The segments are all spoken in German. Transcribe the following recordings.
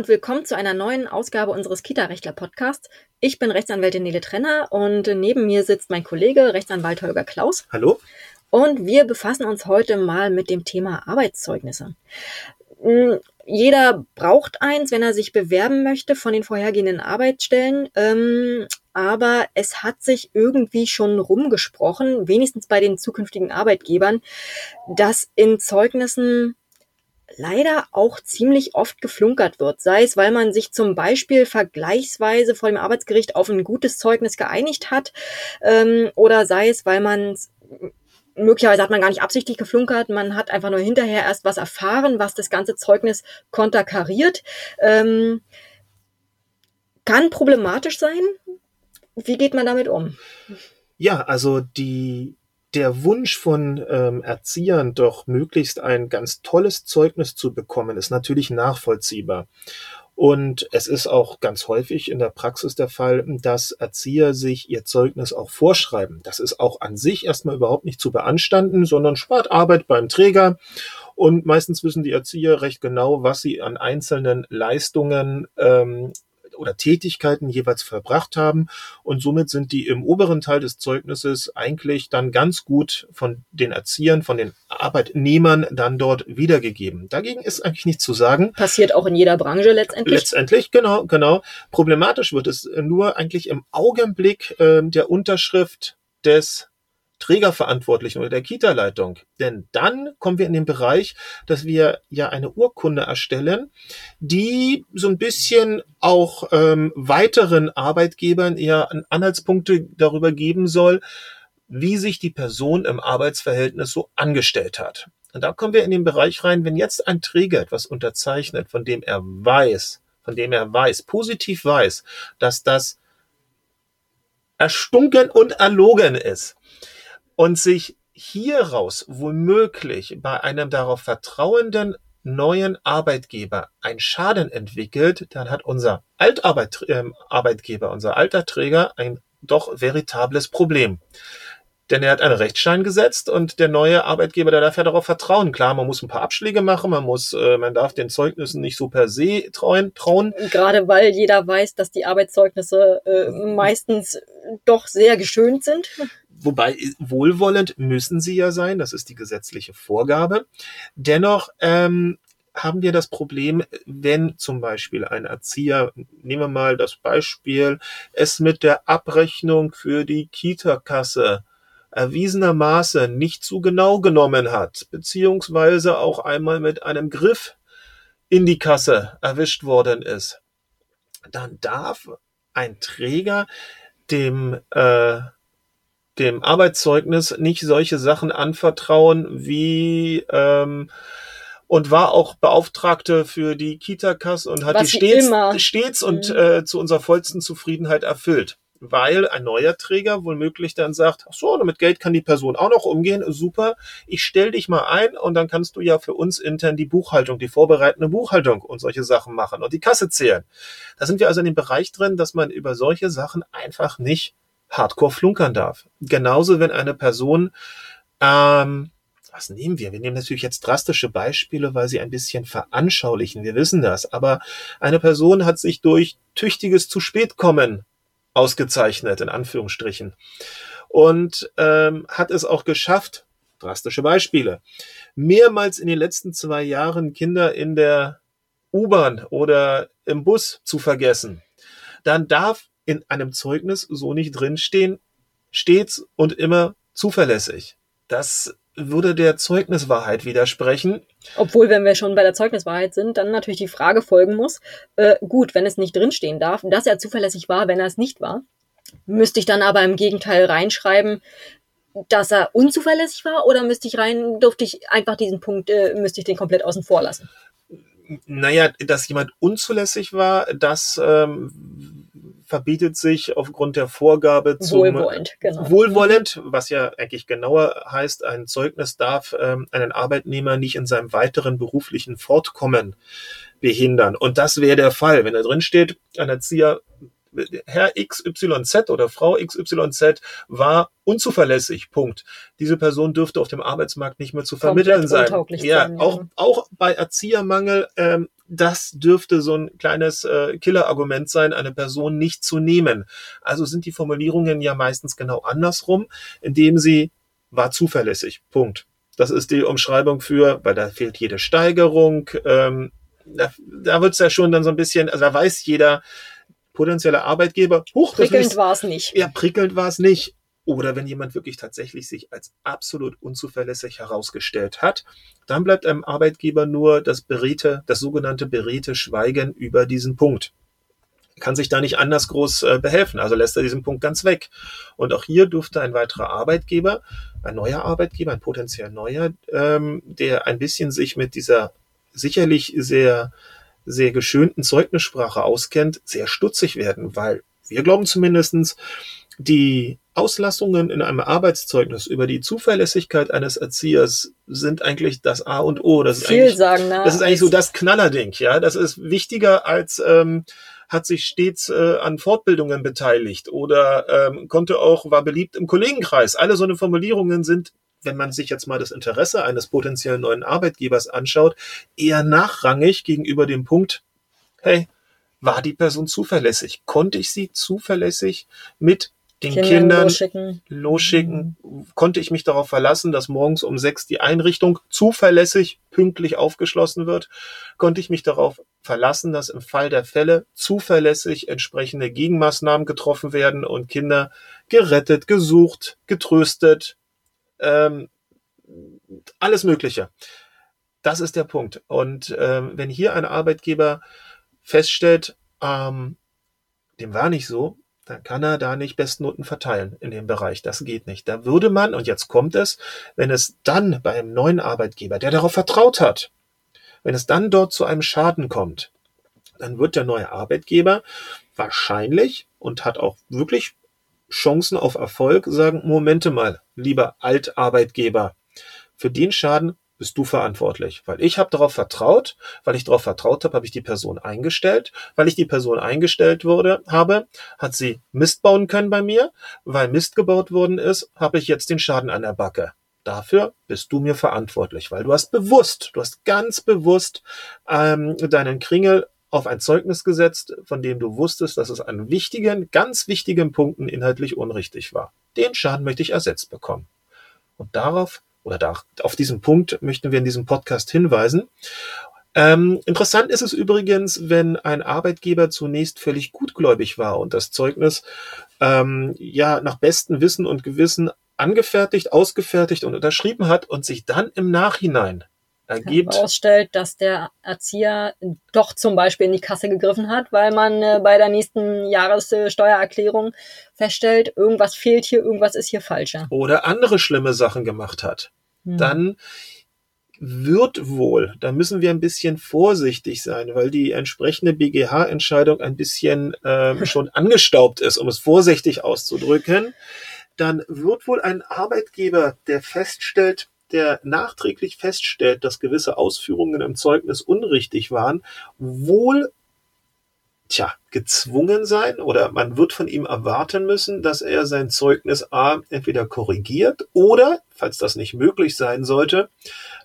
und willkommen zu einer neuen Ausgabe unseres Kita-Rechtler-Podcasts. Ich bin Rechtsanwältin Nele Trenner und neben mir sitzt mein Kollege Rechtsanwalt Holger Klaus. Hallo. Und wir befassen uns heute mal mit dem Thema Arbeitszeugnisse. Hm, jeder braucht eins, wenn er sich bewerben möchte von den vorhergehenden Arbeitsstellen. Ähm, aber es hat sich irgendwie schon rumgesprochen, wenigstens bei den zukünftigen Arbeitgebern, dass in Zeugnissen leider auch ziemlich oft geflunkert wird. Sei es, weil man sich zum Beispiel vergleichsweise vor dem Arbeitsgericht auf ein gutes Zeugnis geeinigt hat, ähm, oder sei es, weil man möglicherweise hat man gar nicht absichtlich geflunkert, man hat einfach nur hinterher erst was erfahren, was das ganze Zeugnis konterkariert. Ähm, kann problematisch sein. Wie geht man damit um? Ja, also die der Wunsch von ähm, Erziehern, doch möglichst ein ganz tolles Zeugnis zu bekommen, ist natürlich nachvollziehbar. Und es ist auch ganz häufig in der Praxis der Fall, dass Erzieher sich ihr Zeugnis auch vorschreiben. Das ist auch an sich erstmal überhaupt nicht zu beanstanden, sondern spart Arbeit beim Träger. Und meistens wissen die Erzieher recht genau, was sie an einzelnen Leistungen ähm, oder Tätigkeiten jeweils verbracht haben. Und somit sind die im oberen Teil des Zeugnisses eigentlich dann ganz gut von den Erziehern, von den Arbeitnehmern dann dort wiedergegeben. Dagegen ist eigentlich nichts zu sagen. Passiert auch in jeder Branche letztendlich. Letztendlich, genau, genau. Problematisch wird es nur eigentlich im Augenblick äh, der Unterschrift des Trägerverantwortlichen oder der Kita-Leitung. Denn dann kommen wir in den Bereich, dass wir ja eine Urkunde erstellen, die so ein bisschen auch ähm, weiteren Arbeitgebern eher Anhaltspunkte darüber geben soll, wie sich die Person im Arbeitsverhältnis so angestellt hat. Und da kommen wir in den Bereich rein, wenn jetzt ein Träger etwas unterzeichnet, von dem er weiß, von dem er weiß, positiv weiß, dass das erstunken und erlogen ist, und sich hieraus womöglich bei einem darauf vertrauenden neuen Arbeitgeber ein Schaden entwickelt, dann hat unser Altarbeitgeber, äh, unser alter Träger ein doch veritables Problem. Denn er hat einen Rechtsschein gesetzt und der neue Arbeitgeber, der darf ja darauf vertrauen. Klar, man muss ein paar Abschläge machen, man muss, äh, man darf den Zeugnissen nicht so per se trauen. trauen. Gerade weil jeder weiß, dass die Arbeitszeugnisse äh, meistens doch sehr geschönt sind. Wobei wohlwollend müssen sie ja sein, das ist die gesetzliche Vorgabe. Dennoch ähm, haben wir das Problem, wenn zum Beispiel ein Erzieher, nehmen wir mal das Beispiel, es mit der Abrechnung für die Kita-Kasse erwiesenermaßen nicht zu genau genommen hat, beziehungsweise auch einmal mit einem Griff in die Kasse erwischt worden ist, dann darf ein Träger dem äh, dem Arbeitszeugnis nicht solche Sachen anvertrauen wie ähm, und war auch Beauftragte für die Kita-Kasse und hat Was die stets, immer. stets und mhm. äh, zu unserer vollsten Zufriedenheit erfüllt. Weil ein neuer Träger womöglich dann sagt, ach so, damit Geld kann die Person auch noch umgehen, super, ich stell dich mal ein und dann kannst du ja für uns intern die Buchhaltung, die vorbereitende Buchhaltung und solche Sachen machen und die Kasse zählen. Da sind wir also in dem Bereich drin, dass man über solche Sachen einfach nicht hardcore flunkern darf. Genauso, wenn eine Person, ähm, was nehmen wir? Wir nehmen natürlich jetzt drastische Beispiele, weil sie ein bisschen veranschaulichen. Wir wissen das. Aber eine Person hat sich durch tüchtiges zu spät kommen ausgezeichnet, in Anführungsstrichen. Und ähm, hat es auch geschafft, drastische Beispiele, mehrmals in den letzten zwei Jahren Kinder in der U-Bahn oder im Bus zu vergessen. Dann darf in einem Zeugnis so nicht drinstehen, stets und immer zuverlässig. Das würde der Zeugniswahrheit widersprechen. Obwohl, wenn wir schon bei der Zeugniswahrheit sind, dann natürlich die Frage folgen muss, äh, gut, wenn es nicht drinstehen darf, dass er zuverlässig war, wenn er es nicht war, müsste ich dann aber im Gegenteil reinschreiben, dass er unzuverlässig war oder müsste ich rein, durfte ich einfach diesen Punkt, äh, müsste ich den komplett außen vor lassen? Naja, dass jemand unzulässig war, das ähm, verbietet sich aufgrund der Vorgabe zum wohlwollend, genau. wohlwollend, was ja eigentlich genauer heißt, ein Zeugnis darf ähm, einen Arbeitnehmer nicht in seinem weiteren beruflichen Fortkommen behindern. Und das wäre der Fall, wenn da drin steht, ein Erzieher Herr XYZ oder Frau XYZ war unzuverlässig. Punkt. Diese Person dürfte auf dem Arbeitsmarkt nicht mehr zu vermitteln sein. Ja, sein, ja, auch auch bei Erziehermangel ähm, das dürfte so ein kleines äh, Killerargument sein, eine Person nicht zu nehmen. Also sind die Formulierungen ja meistens genau andersrum, indem sie war zuverlässig. Punkt. Das ist die Umschreibung für, weil da fehlt jede Steigerung. Ähm, da da wird es ja schon dann so ein bisschen, also da weiß jeder potenzielle Arbeitgeber, huch, prickelnd war es nicht. Ja, prickelnd war es nicht. Oder wenn jemand wirklich tatsächlich sich als absolut unzuverlässig herausgestellt hat, dann bleibt einem Arbeitgeber nur das beredte, das sogenannte beredte Schweigen über diesen Punkt. Kann sich da nicht anders groß äh, behelfen, also lässt er diesen Punkt ganz weg. Und auch hier durfte ein weiterer Arbeitgeber, ein neuer Arbeitgeber, ein potenziell neuer, ähm, der ein bisschen sich mit dieser sicherlich sehr, sehr geschönten Zeugnissprache auskennt, sehr stutzig werden, weil wir glauben zumindestens die Auslassungen in einem Arbeitszeugnis über die Zuverlässigkeit eines Erziehers sind eigentlich das A und O. Das ist eigentlich, das ist eigentlich so das Knallerding, ja. Das ist wichtiger als ähm, hat sich stets äh, an Fortbildungen beteiligt oder ähm, konnte auch, war beliebt im Kollegenkreis. Alle so eine Formulierungen sind, wenn man sich jetzt mal das Interesse eines potenziellen neuen Arbeitgebers anschaut, eher nachrangig gegenüber dem Punkt, hey, war die Person zuverlässig? Konnte ich sie zuverlässig mit den Kindern, Kindern losschicken. losschicken, konnte ich mich darauf verlassen, dass morgens um sechs die Einrichtung zuverlässig pünktlich aufgeschlossen wird, konnte ich mich darauf verlassen, dass im Fall der Fälle zuverlässig entsprechende Gegenmaßnahmen getroffen werden und Kinder gerettet, gesucht, getröstet, ähm, alles Mögliche. Das ist der Punkt. Und ähm, wenn hier ein Arbeitgeber feststellt, ähm, dem war nicht so, dann kann er da nicht Bestnoten verteilen in dem Bereich. Das geht nicht. Da würde man, und jetzt kommt es, wenn es dann bei einem neuen Arbeitgeber, der darauf vertraut hat, wenn es dann dort zu einem Schaden kommt, dann wird der neue Arbeitgeber wahrscheinlich und hat auch wirklich Chancen auf Erfolg sagen, Momente mal, lieber Altarbeitgeber, für den Schaden bist du verantwortlich. Weil ich habe darauf vertraut, weil ich darauf vertraut habe, habe ich die Person eingestellt. Weil ich die Person eingestellt wurde, habe, hat sie Mist bauen können bei mir. Weil Mist gebaut worden ist, habe ich jetzt den Schaden an der Backe. Dafür bist du mir verantwortlich, weil du hast bewusst, du hast ganz bewusst ähm, deinen Kringel auf ein Zeugnis gesetzt, von dem du wusstest, dass es an wichtigen, ganz wichtigen Punkten inhaltlich unrichtig war. Den Schaden möchte ich ersetzt bekommen. Und darauf oder da, auf diesen Punkt möchten wir in diesem Podcast hinweisen. Ähm, interessant ist es übrigens, wenn ein Arbeitgeber zunächst völlig gutgläubig war und das Zeugnis ähm, ja nach bestem Wissen und Gewissen angefertigt, ausgefertigt und unterschrieben hat und sich dann im Nachhinein ergibt. Herausstellt, dass der Erzieher doch zum Beispiel in die Kasse gegriffen hat, weil man äh, bei der nächsten Jahressteuererklärung feststellt, irgendwas fehlt hier, irgendwas ist hier falscher. Oder andere schlimme Sachen gemacht hat. Hm. Dann wird wohl, da müssen wir ein bisschen vorsichtig sein, weil die entsprechende BGH-Entscheidung ein bisschen äh, schon angestaubt ist, um es vorsichtig auszudrücken, dann wird wohl ein Arbeitgeber, der feststellt, der nachträglich feststellt, dass gewisse Ausführungen im Zeugnis unrichtig waren, wohl tja, gezwungen sein oder man wird von ihm erwarten müssen, dass er sein Zeugnis A entweder korrigiert oder, falls das nicht möglich sein sollte,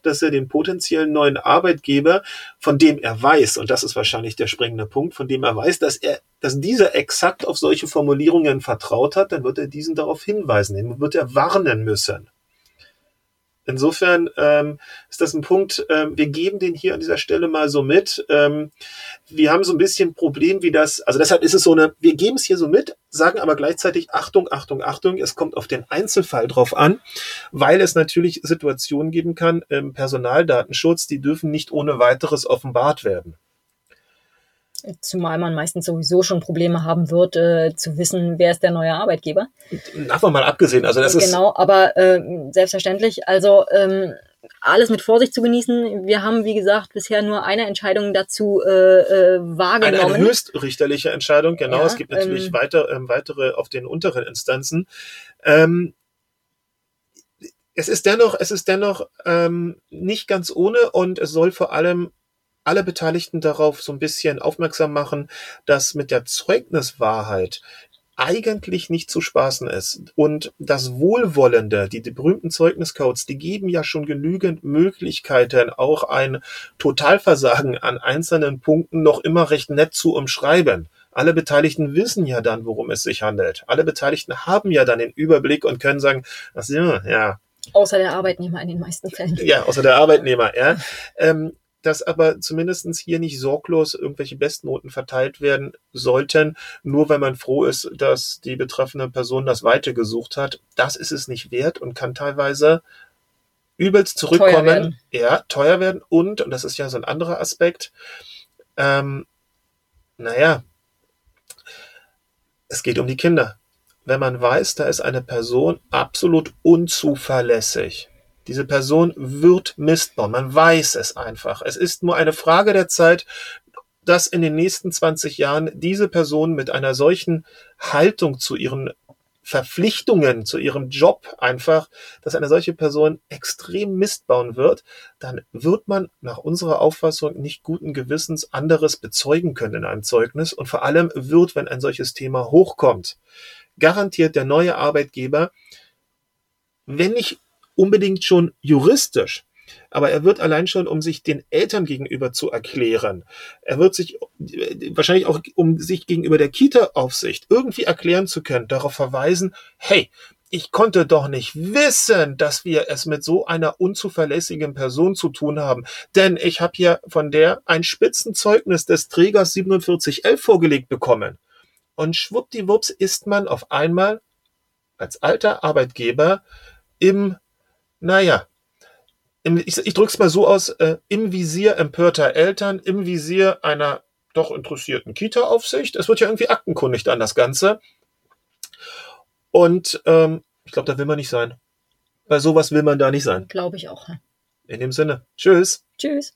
dass er den potenziellen neuen Arbeitgeber, von dem er weiß, und das ist wahrscheinlich der springende Punkt, von dem er weiß, dass er, dass dieser exakt auf solche Formulierungen vertraut hat, dann wird er diesen darauf hinweisen, den wird er warnen müssen. Insofern ähm, ist das ein Punkt, ähm, wir geben den hier an dieser Stelle mal so mit. Ähm, wir haben so ein bisschen Problem, wie das, also deshalb ist es so eine, wir geben es hier so mit, sagen aber gleichzeitig Achtung, Achtung, Achtung, es kommt auf den Einzelfall drauf an, weil es natürlich Situationen geben kann im Personaldatenschutz, die dürfen nicht ohne weiteres offenbart werden. Zumal man meistens sowieso schon Probleme haben wird, äh, zu wissen, wer ist der neue Arbeitgeber. Davon mal abgesehen, also das genau, ist. Genau, aber äh, selbstverständlich, also ähm, alles mit Vorsicht zu genießen. Wir haben, wie gesagt, bisher nur eine Entscheidung dazu äh, äh, wahrgenommen. Eine, eine höchstrichterliche Entscheidung, genau. Ja, es gibt natürlich ähm, weiter, ähm, weitere auf den unteren Instanzen. Ähm, es ist dennoch, es ist dennoch ähm, nicht ganz ohne und es soll vor allem alle Beteiligten darauf so ein bisschen aufmerksam machen, dass mit der Zeugniswahrheit eigentlich nicht zu spaßen ist. Und das Wohlwollende, die, die berühmten Zeugniscodes, die geben ja schon genügend Möglichkeiten, auch ein Totalversagen an einzelnen Punkten noch immer recht nett zu umschreiben. Alle Beteiligten wissen ja dann, worum es sich handelt. Alle Beteiligten haben ja dann den Überblick und können sagen, ach ja, ja. Außer der Arbeitnehmer in den meisten Fällen. Ja, außer der Arbeitnehmer, ja. Ähm, dass aber zumindestens hier nicht sorglos irgendwelche Bestnoten verteilt werden sollten, nur weil man froh ist, dass die betreffende Person das Weite gesucht hat. Das ist es nicht wert und kann teilweise übelst zurückkommen. Teuer ja, teuer werden und, und das ist ja so ein anderer Aspekt, ähm, naja, es geht um die Kinder. Wenn man weiß, da ist eine Person absolut unzuverlässig, diese Person wird Mist bauen. Man weiß es einfach. Es ist nur eine Frage der Zeit, dass in den nächsten 20 Jahren diese Person mit einer solchen Haltung zu ihren Verpflichtungen, zu ihrem Job einfach, dass eine solche Person extrem Mist bauen wird, dann wird man nach unserer Auffassung nicht guten Gewissens anderes bezeugen können in einem Zeugnis und vor allem wird, wenn ein solches Thema hochkommt, garantiert der neue Arbeitgeber, wenn nicht unbedingt schon juristisch, aber er wird allein schon, um sich den Eltern gegenüber zu erklären, er wird sich wahrscheinlich auch, um sich gegenüber der Kita-Aufsicht irgendwie erklären zu können, darauf verweisen, hey, ich konnte doch nicht wissen, dass wir es mit so einer unzuverlässigen Person zu tun haben. Denn ich habe hier von der ein Spitzenzeugnis des Trägers 4711 vorgelegt bekommen. Und schwuppdiwupps ist man auf einmal als alter Arbeitgeber im naja, ich, ich drücke es mal so aus, äh, im Visier empörter Eltern, im Visier einer doch interessierten Kita-Aufsicht. Es wird ja irgendwie aktenkundig dann das Ganze. Und ähm, ich glaube, da will man nicht sein. Bei sowas will man da nicht sein. Glaube ich auch. In dem Sinne. Tschüss. Tschüss.